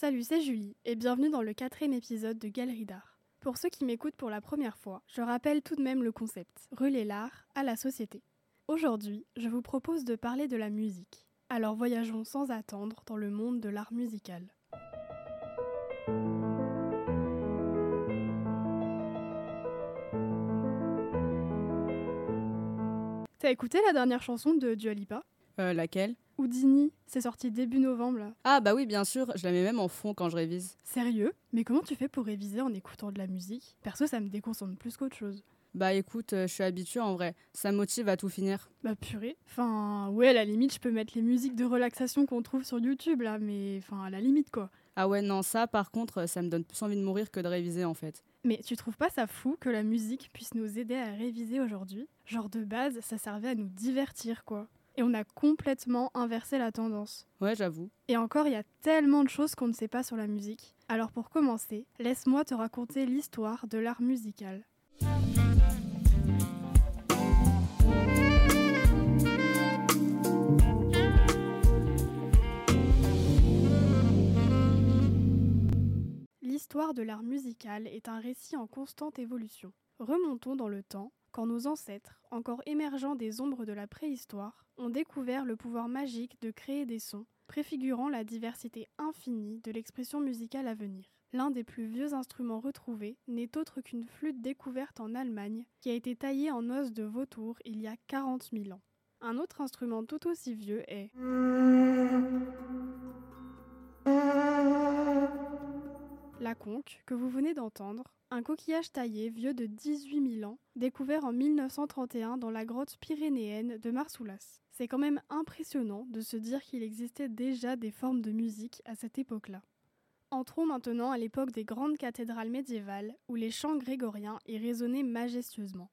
Salut, c'est Julie et bienvenue dans le quatrième épisode de Galerie d'art. Pour ceux qui m'écoutent pour la première fois, je rappelle tout de même le concept relier l'art à la société. Aujourd'hui, je vous propose de parler de la musique. Alors voyageons sans attendre dans le monde de l'art musical. T'as écouté la dernière chanson de Dua Lipa? Euh, laquelle? Houdini, c'est sorti début novembre là. Ah bah oui, bien sûr, je la mets même en fond quand je révise. Sérieux? Mais comment tu fais pour réviser en écoutant de la musique? Perso, ça me déconcentre plus qu'autre chose. Bah écoute, euh, je suis habituée en vrai, ça me motive à tout finir. Bah purée. Enfin, ouais, à la limite, je peux mettre les musiques de relaxation qu'on trouve sur YouTube là, mais enfin, à la limite quoi. Ah ouais, non, ça par contre, ça me donne plus envie de mourir que de réviser en fait. Mais tu trouves pas ça fou que la musique puisse nous aider à réviser aujourd'hui? Genre de base, ça servait à nous divertir quoi. Et on a complètement inversé la tendance. Ouais, j'avoue. Et encore, il y a tellement de choses qu'on ne sait pas sur la musique. Alors pour commencer, laisse-moi te raconter l'histoire de l'art musical. L'histoire de l'art musical est un récit en constante évolution. Remontons dans le temps, quand nos ancêtres, encore émergeants des ombres de la préhistoire, ont découvert le pouvoir magique de créer des sons, préfigurant la diversité infinie de l'expression musicale à venir. L'un des plus vieux instruments retrouvés n'est autre qu'une flûte découverte en Allemagne, qui a été taillée en os de vautour il y a 40 000 ans. Un autre instrument tout aussi vieux est la conque que vous venez d'entendre, un coquillage taillé vieux de 18 000 ans, découvert en 1931 dans la grotte pyrénéenne de Marsoulas. C'est quand même impressionnant de se dire qu'il existait déjà des formes de musique à cette époque-là. Entrons maintenant à l'époque des grandes cathédrales médiévales où les chants grégoriens y résonnaient majestueusement.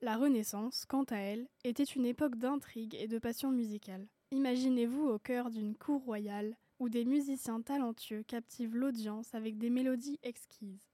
La Renaissance, quant à elle, était une époque d'intrigue et de passion musicale. Imaginez-vous au cœur d'une cour royale où des musiciens talentueux captivent l'audience avec des mélodies exquises.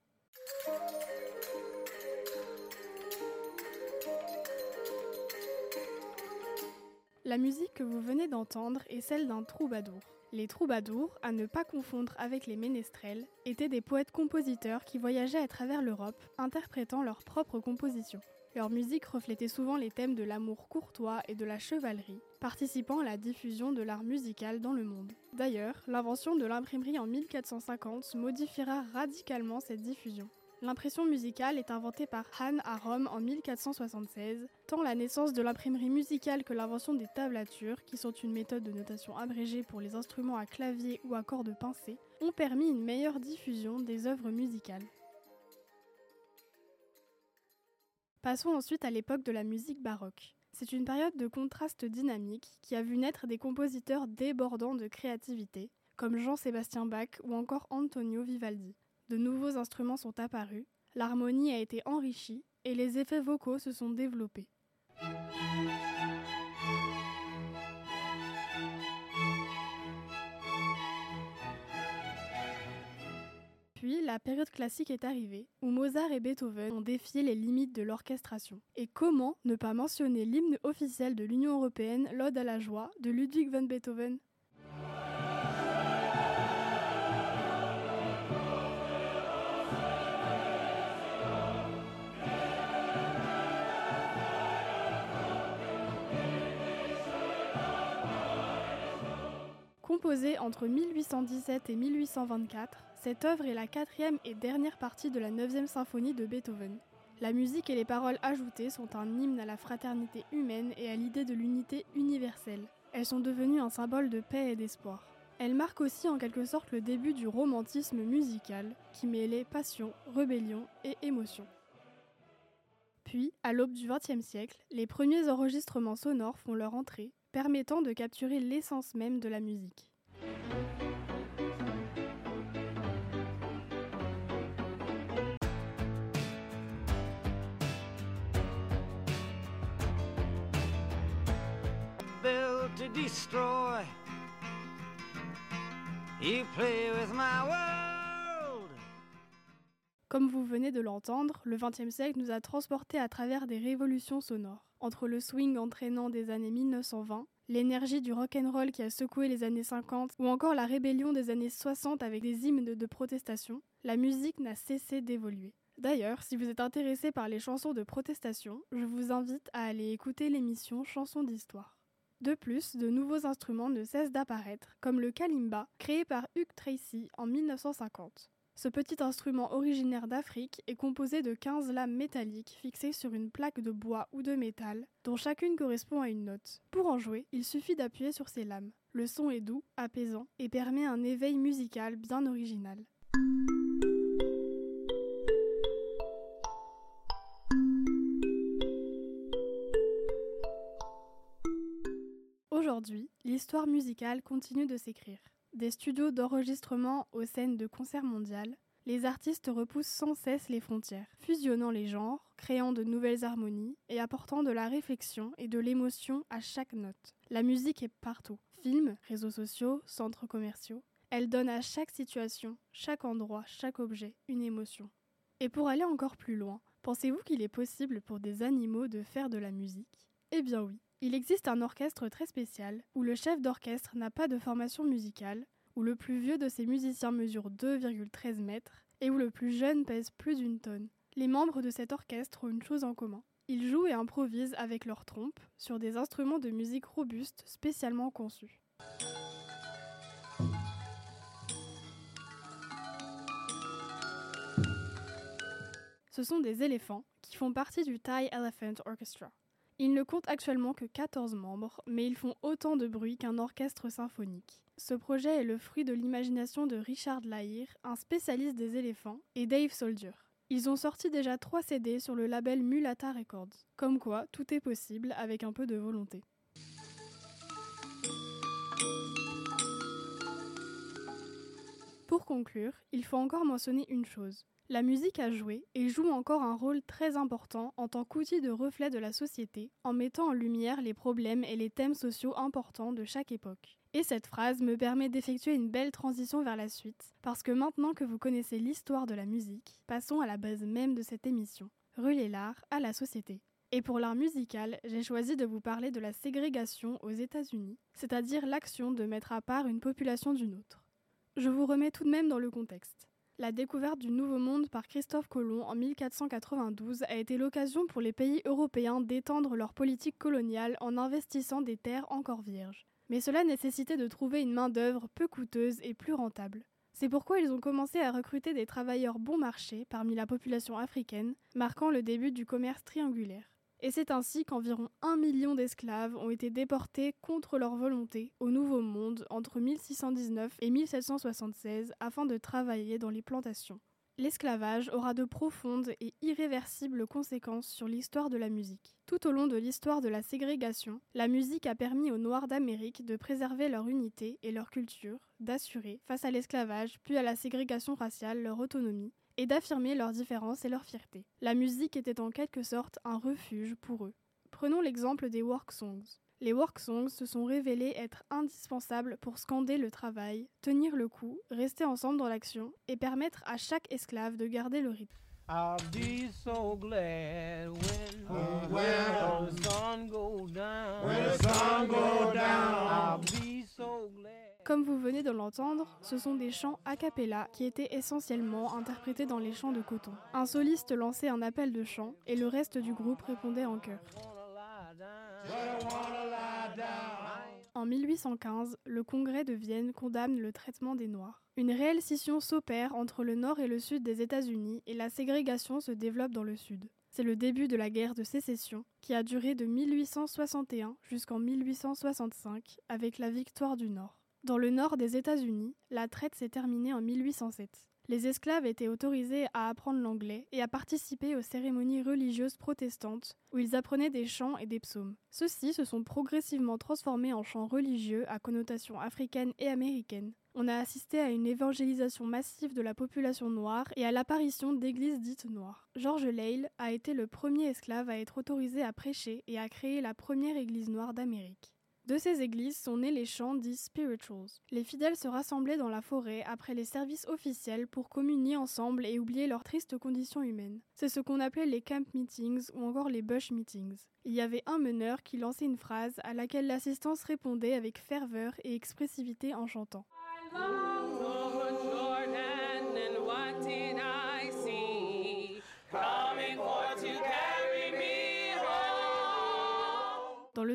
La musique que vous venez d'entendre est celle d'un troubadour. Les troubadours, à ne pas confondre avec les ménestrels, étaient des poètes-compositeurs qui voyageaient à travers l'Europe, interprétant leurs propres compositions. Leur musique reflétait souvent les thèmes de l'amour courtois et de la chevalerie, participant à la diffusion de l'art musical dans le monde. D'ailleurs, l'invention de l'imprimerie en 1450 modifiera radicalement cette diffusion. L'impression musicale est inventée par Hahn à Rome en 1476, tant la naissance de l'imprimerie musicale que l'invention des tablatures, qui sont une méthode de notation abrégée pour les instruments à clavier ou à cordes pincées, ont permis une meilleure diffusion des œuvres musicales. Passons ensuite à l'époque de la musique baroque. C'est une période de contraste dynamique qui a vu naître des compositeurs débordants de créativité, comme Jean-Sébastien Bach ou encore Antonio Vivaldi. De nouveaux instruments sont apparus, l'harmonie a été enrichie et les effets vocaux se sont développés. La période classique est arrivée, où Mozart et Beethoven ont défié les limites de l'orchestration. Et comment ne pas mentionner l'hymne officiel de l'Union européenne, l'Ode à la joie, de Ludwig van Beethoven? Composée entre 1817 et 1824, cette œuvre est la quatrième et dernière partie de la 9e symphonie de Beethoven. La musique et les paroles ajoutées sont un hymne à la fraternité humaine et à l'idée de l'unité universelle. Elles sont devenues un symbole de paix et d'espoir. Elles marquent aussi en quelque sorte le début du romantisme musical, qui mêlait passion, rébellion et émotion. Puis, à l'aube du XXe siècle, les premiers enregistrements sonores font leur entrée, permettant de capturer l'essence même de la musique. built to destroy. You play with my world. Comme vous venez de l'entendre, le XXe siècle nous a transportés à travers des révolutions sonores. Entre le swing entraînant des années 1920, l'énergie du rock'n'roll qui a secoué les années 50 ou encore la rébellion des années 60 avec des hymnes de protestation, la musique n'a cessé d'évoluer. D'ailleurs, si vous êtes intéressé par les chansons de protestation, je vous invite à aller écouter l'émission Chansons d'histoire. De plus, de nouveaux instruments ne cessent d'apparaître, comme le kalimba, créé par Hugh Tracy en 1950. Ce petit instrument originaire d'Afrique est composé de 15 lames métalliques fixées sur une plaque de bois ou de métal, dont chacune correspond à une note. Pour en jouer, il suffit d'appuyer sur ces lames. Le son est doux, apaisant et permet un éveil musical bien original. Aujourd'hui, l'histoire musicale continue de s'écrire. Des studios d'enregistrement aux scènes de concerts mondiales, les artistes repoussent sans cesse les frontières, fusionnant les genres, créant de nouvelles harmonies et apportant de la réflexion et de l'émotion à chaque note. La musique est partout. Films, réseaux sociaux, centres commerciaux. Elle donne à chaque situation, chaque endroit, chaque objet une émotion. Et pour aller encore plus loin, pensez-vous qu'il est possible pour des animaux de faire de la musique? Eh bien oui. Il existe un orchestre très spécial où le chef d'orchestre n'a pas de formation musicale, où le plus vieux de ses musiciens mesure 2,13 mètres et où le plus jeune pèse plus d'une tonne. Les membres de cet orchestre ont une chose en commun. Ils jouent et improvisent avec leurs trompes sur des instruments de musique robustes spécialement conçus. Ce sont des éléphants qui font partie du Thai Elephant Orchestra. Ils ne comptent actuellement que 14 membres, mais ils font autant de bruit qu'un orchestre symphonique. Ce projet est le fruit de l'imagination de Richard Lahir, un spécialiste des éléphants, et Dave Soldier. Ils ont sorti déjà 3 CD sur le label Mulata Records. Comme quoi, tout est possible avec un peu de volonté. Pour conclure, il faut encore mentionner une chose. La musique a joué et joue encore un rôle très important en tant qu'outil de reflet de la société, en mettant en lumière les problèmes et les thèmes sociaux importants de chaque époque. Et cette phrase me permet d'effectuer une belle transition vers la suite, parce que maintenant que vous connaissez l'histoire de la musique, passons à la base même de cette émission, relier l'art à la société. Et pour l'art musical, j'ai choisi de vous parler de la ségrégation aux États-Unis, c'est-à-dire l'action de mettre à part une population d'une autre. Je vous remets tout de même dans le contexte. La découverte du Nouveau Monde par Christophe Colomb en 1492 a été l'occasion pour les pays européens d'étendre leur politique coloniale en investissant des terres encore vierges. Mais cela nécessitait de trouver une main-d'œuvre peu coûteuse et plus rentable. C'est pourquoi ils ont commencé à recruter des travailleurs bon marché parmi la population africaine, marquant le début du commerce triangulaire. Et c'est ainsi qu'environ un million d'esclaves ont été déportés contre leur volonté au Nouveau Monde entre 1619 et 1776 afin de travailler dans les plantations. L'esclavage aura de profondes et irréversibles conséquences sur l'histoire de la musique. Tout au long de l'histoire de la ségrégation, la musique a permis aux Noirs d'Amérique de préserver leur unité et leur culture, d'assurer, face à l'esclavage puis à la ségrégation raciale, leur autonomie, et d'affirmer leurs différences et leur fierté. La musique était en quelque sorte un refuge pour eux. Prenons l'exemple des work songs. Les work songs se sont révélés être indispensables pour scander le travail, tenir le coup, rester ensemble dans l'action et permettre à chaque esclave de garder le rythme. I'll be so glad when, when the sun goes down. When the sun goes Comme vous venez de l'entendre, ce sont des chants a cappella qui étaient essentiellement interprétés dans les champs de coton. Un soliste lançait un appel de chant et le reste du groupe répondait en chœur. En 1815, le Congrès de Vienne condamne le traitement des Noirs. Une réelle scission s'opère entre le nord et le sud des États-Unis et la ségrégation se développe dans le sud. C'est le début de la guerre de sécession qui a duré de 1861 jusqu'en 1865 avec la victoire du Nord. Dans le nord des États-Unis, la traite s'est terminée en 1807. Les esclaves étaient autorisés à apprendre l'anglais et à participer aux cérémonies religieuses protestantes où ils apprenaient des chants et des psaumes. Ceux-ci se sont progressivement transformés en chants religieux à connotation africaine et américaine. On a assisté à une évangélisation massive de la population noire et à l'apparition d'églises dites noires. George Lale a été le premier esclave à être autorisé à prêcher et à créer la première église noire d'Amérique. De ces églises sont nés les chants dits spirituals. Les fidèles se rassemblaient dans la forêt après les services officiels pour communier ensemble et oublier leurs tristes conditions humaines. C'est ce qu'on appelait les camp meetings ou encore les bush meetings. Il y avait un meneur qui lançait une phrase à laquelle l'assistance répondait avec ferveur et expressivité en chantant.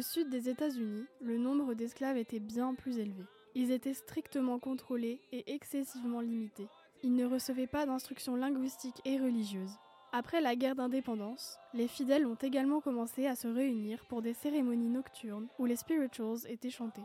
Sud des États-Unis, le nombre d'esclaves était bien plus élevé. Ils étaient strictement contrôlés et excessivement limités. Ils ne recevaient pas d'instruction linguistique et religieuse. Après la guerre d'indépendance, les fidèles ont également commencé à se réunir pour des cérémonies nocturnes où les spirituals étaient chantés.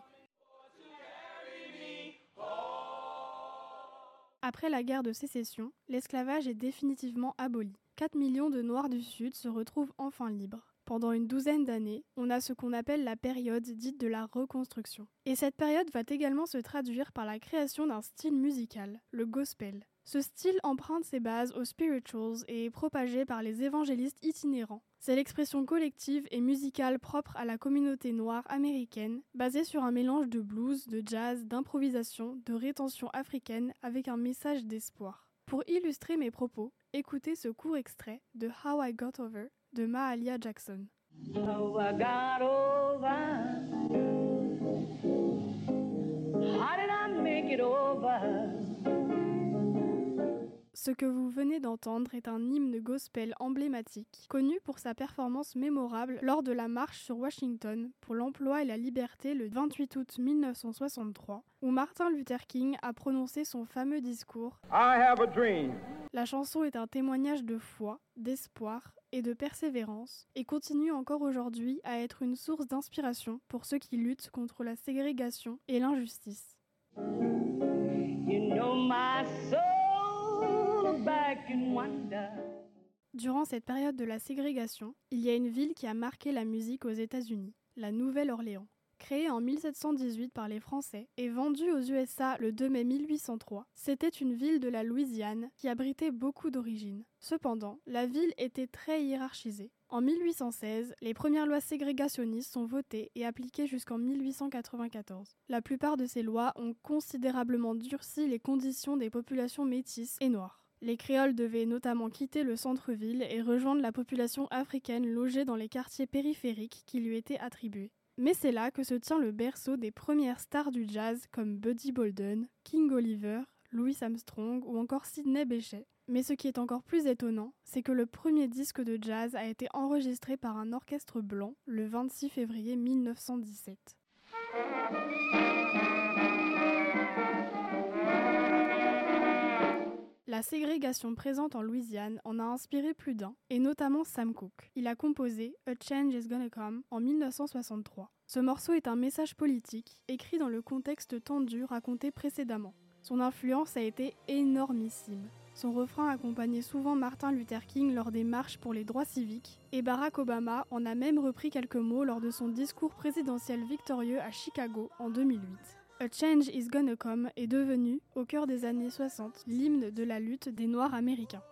Après la guerre de sécession, l'esclavage est définitivement aboli. 4 millions de Noirs du Sud se retrouvent enfin libres. Pendant une douzaine d'années, on a ce qu'on appelle la période dite de la reconstruction. Et cette période va également se traduire par la création d'un style musical, le gospel. Ce style emprunte ses bases aux spirituals et est propagé par les évangélistes itinérants. C'est l'expression collective et musicale propre à la communauté noire américaine, basée sur un mélange de blues, de jazz, d'improvisation, de rétention africaine avec un message d'espoir. Pour illustrer mes propos, écoutez ce court extrait de How I Got Over de Mahalia Jackson. How did I make it over? Ce que vous venez d'entendre est un hymne gospel emblématique, connu pour sa performance mémorable lors de la marche sur Washington pour l'emploi et la liberté le 28 août 1963, où Martin Luther King a prononcé son fameux discours I have a dream. La chanson est un témoignage de foi, d'espoir et de persévérance, et continue encore aujourd'hui à être une source d'inspiration pour ceux qui luttent contre la ségrégation et l'injustice. You know my soul Durant cette période de la ségrégation, il y a une ville qui a marqué la musique aux États-Unis, la Nouvelle-Orléans. Créée en 1718 par les Français et vendue aux USA le 2 mai 1803, c'était une ville de la Louisiane qui abritait beaucoup d'origines. Cependant, la ville était très hiérarchisée. En 1816, les premières lois ségrégationnistes sont votées et appliquées jusqu'en 1894. La plupart de ces lois ont considérablement durci les conditions des populations métisses et noires. Les créoles devaient notamment quitter le centre-ville et rejoindre la population africaine logée dans les quartiers périphériques qui lui étaient attribués. Mais c'est là que se tient le berceau des premières stars du jazz comme Buddy Bolden, King Oliver, Louis Armstrong ou encore Sidney Bechet. Mais ce qui est encore plus étonnant, c'est que le premier disque de jazz a été enregistré par un orchestre blanc le 26 février 1917. La ségrégation présente en Louisiane en a inspiré plus d'un, et notamment Sam Cooke. Il a composé A Change is Gonna Come en 1963. Ce morceau est un message politique, écrit dans le contexte tendu raconté précédemment. Son influence a été énormissime. Son refrain accompagnait souvent Martin Luther King lors des marches pour les droits civiques, et Barack Obama en a même repris quelques mots lors de son discours présidentiel victorieux à Chicago en 2008. A Change is Gonna Come est devenu, au cœur des années 60, l'hymne de la lutte des Noirs américains.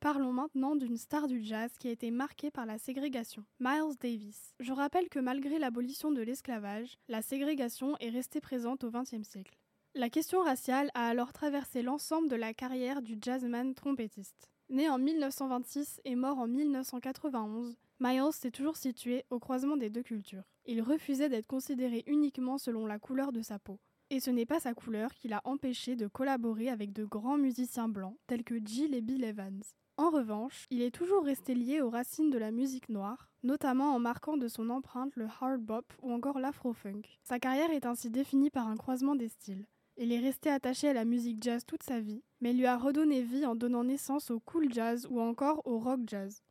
Parlons maintenant d'une star du jazz qui a été marquée par la ségrégation, Miles Davis. Je rappelle que malgré l'abolition de l'esclavage, la ségrégation est restée présente au XXe siècle. La question raciale a alors traversé l'ensemble de la carrière du jazzman trompettiste. Né en 1926 et mort en 1991, Miles s'est toujours situé au croisement des deux cultures. Il refusait d'être considéré uniquement selon la couleur de sa peau. Et ce n'est pas sa couleur qui l'a empêché de collaborer avec de grands musiciens blancs tels que Jill et Bill Evans. En revanche, il est toujours resté lié aux racines de la musique noire, notamment en marquant de son empreinte le hard bop ou encore l'afro-funk. Sa carrière est ainsi définie par un croisement des styles. Il est resté attaché à la musique jazz toute sa vie, mais lui a redonné vie en donnant naissance au cool jazz ou encore au rock jazz.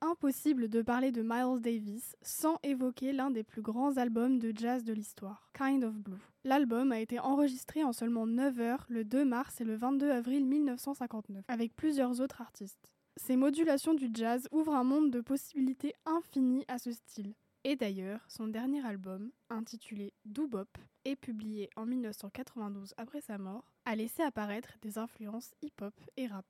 Impossible de parler de Miles Davis sans évoquer l'un des plus grands albums de jazz de l'histoire, Kind of Blue. L'album a été enregistré en seulement 9 heures le 2 mars et le 22 avril 1959, avec plusieurs autres artistes. Ces modulations du jazz ouvrent un monde de possibilités infinies à ce style. Et d'ailleurs, son dernier album, intitulé Doobop, et publié en 1992 après sa mort, a laissé apparaître des influences hip-hop et rap.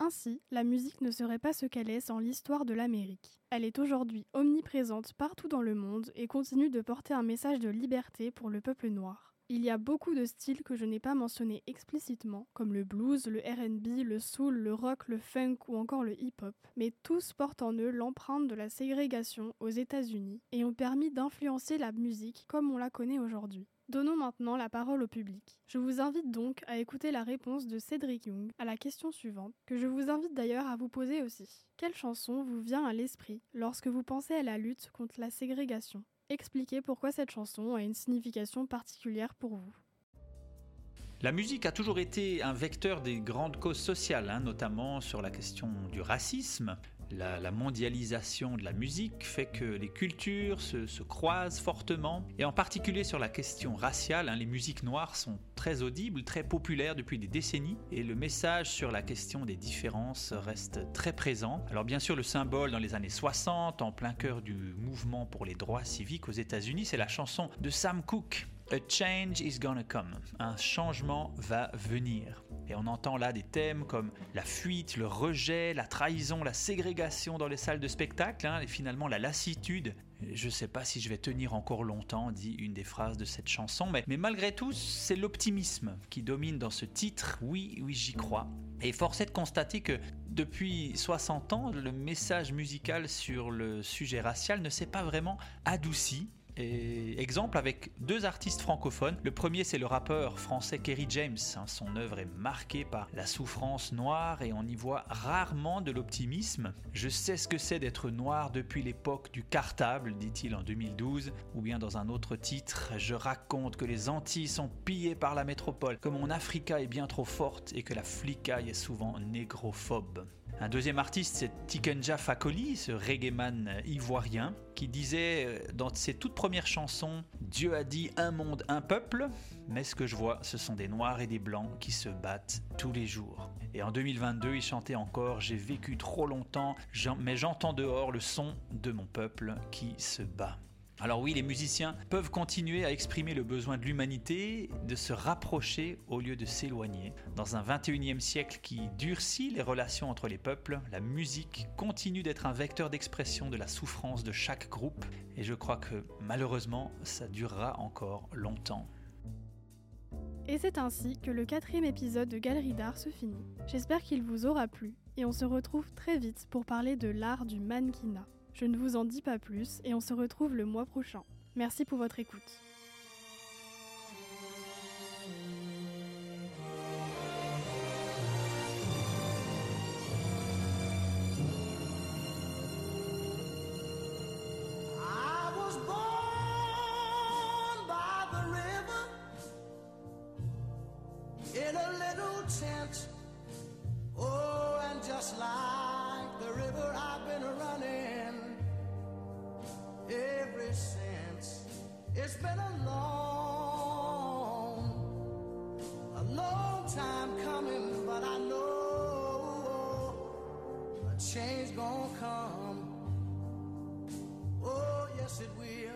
Ainsi, la musique ne serait pas ce qu'elle est sans l'histoire de l'Amérique. Elle est aujourd'hui omniprésente partout dans le monde et continue de porter un message de liberté pour le peuple noir. Il y a beaucoup de styles que je n'ai pas mentionnés explicitement, comme le blues, le RB, le soul, le rock, le funk ou encore le hip-hop, mais tous portent en eux l'empreinte de la ségrégation aux États-Unis et ont permis d'influencer la musique comme on la connaît aujourd'hui. Donnons maintenant la parole au public. Je vous invite donc à écouter la réponse de Cédric Young à la question suivante, que je vous invite d'ailleurs à vous poser aussi. Quelle chanson vous vient à l'esprit lorsque vous pensez à la lutte contre la ségrégation? Expliquez pourquoi cette chanson a une signification particulière pour vous. La musique a toujours été un vecteur des grandes causes sociales, hein, notamment sur la question du racisme. La, mondialisation de la musique fait que les cultures se, se, croisent fortement, et en particulier sur la question raciale, hein, les musiques noires sont très audibles, très populaires depuis des décennies, et le message sur la question des différences reste très présent. Alors bien sûr, le symbole dans les années 60, en plein cœur du mouvement pour les droits civiques aux États-Unis, c'est la chanson de Sam Cooke, A change is gonna come. Un changement va venir. Et on entend là des thèmes comme la fuite, le rejet, la trahison, la ségrégation dans les salles de spectacle, hein, et finalement la lassitude. Je sais pas si je vais tenir encore longtemps, dit une des phrases de cette chanson, mais, mais malgré tout, c'est l'optimisme qui domine dans ce titre. Oui, oui, j'y crois. Et force est de constater que depuis 60 ans, le message musical sur le sujet racial ne s'est pas vraiment adouci et exemple avec deux artistes francophones. Le premier, c'est le rappeur français Kerry James. Son œuvre est marquée par la souffrance noire et on y voit rarement de l'optimisme. Je sais ce que c'est d'être noir depuis l'époque du cartable, dit-il en 2012. Ou bien dans un autre titre, je raconte que les Antilles sont pillées par la métropole, que mon Africa est bien trop forte et que la flicaille est souvent négrophobe. Un deuxième artiste, c'est Tikenja Fakoli, ce reggaeman ivoirien, qui disait dans ses toutes premières chansons Dieu a dit un monde, un peuple, mais ce que je vois, ce sont des noirs et des blancs qui se battent tous les jours. Et en 2022, il chantait encore J'ai vécu trop longtemps, mais j'entends dehors le son de mon peuple qui se bat. Alors oui, les musiciens peuvent continuer à exprimer le besoin de l'humanité de se rapprocher au lieu de s'éloigner. Dans un 21e siècle qui durcit les relations entre les peuples, la musique continue d'être un vecteur d'expression de la souffrance de chaque groupe et je crois que malheureusement ça durera encore longtemps. Et c'est ainsi que le quatrième épisode de Galerie d'Art se finit. J'espère qu'il vous aura plu et on se retrouve très vite pour parler de l'art du mannequinat. Je ne vous en dis pas plus et on se retrouve le mois prochain. Merci pour votre écoute. Change gonna come. Oh, yes, it will.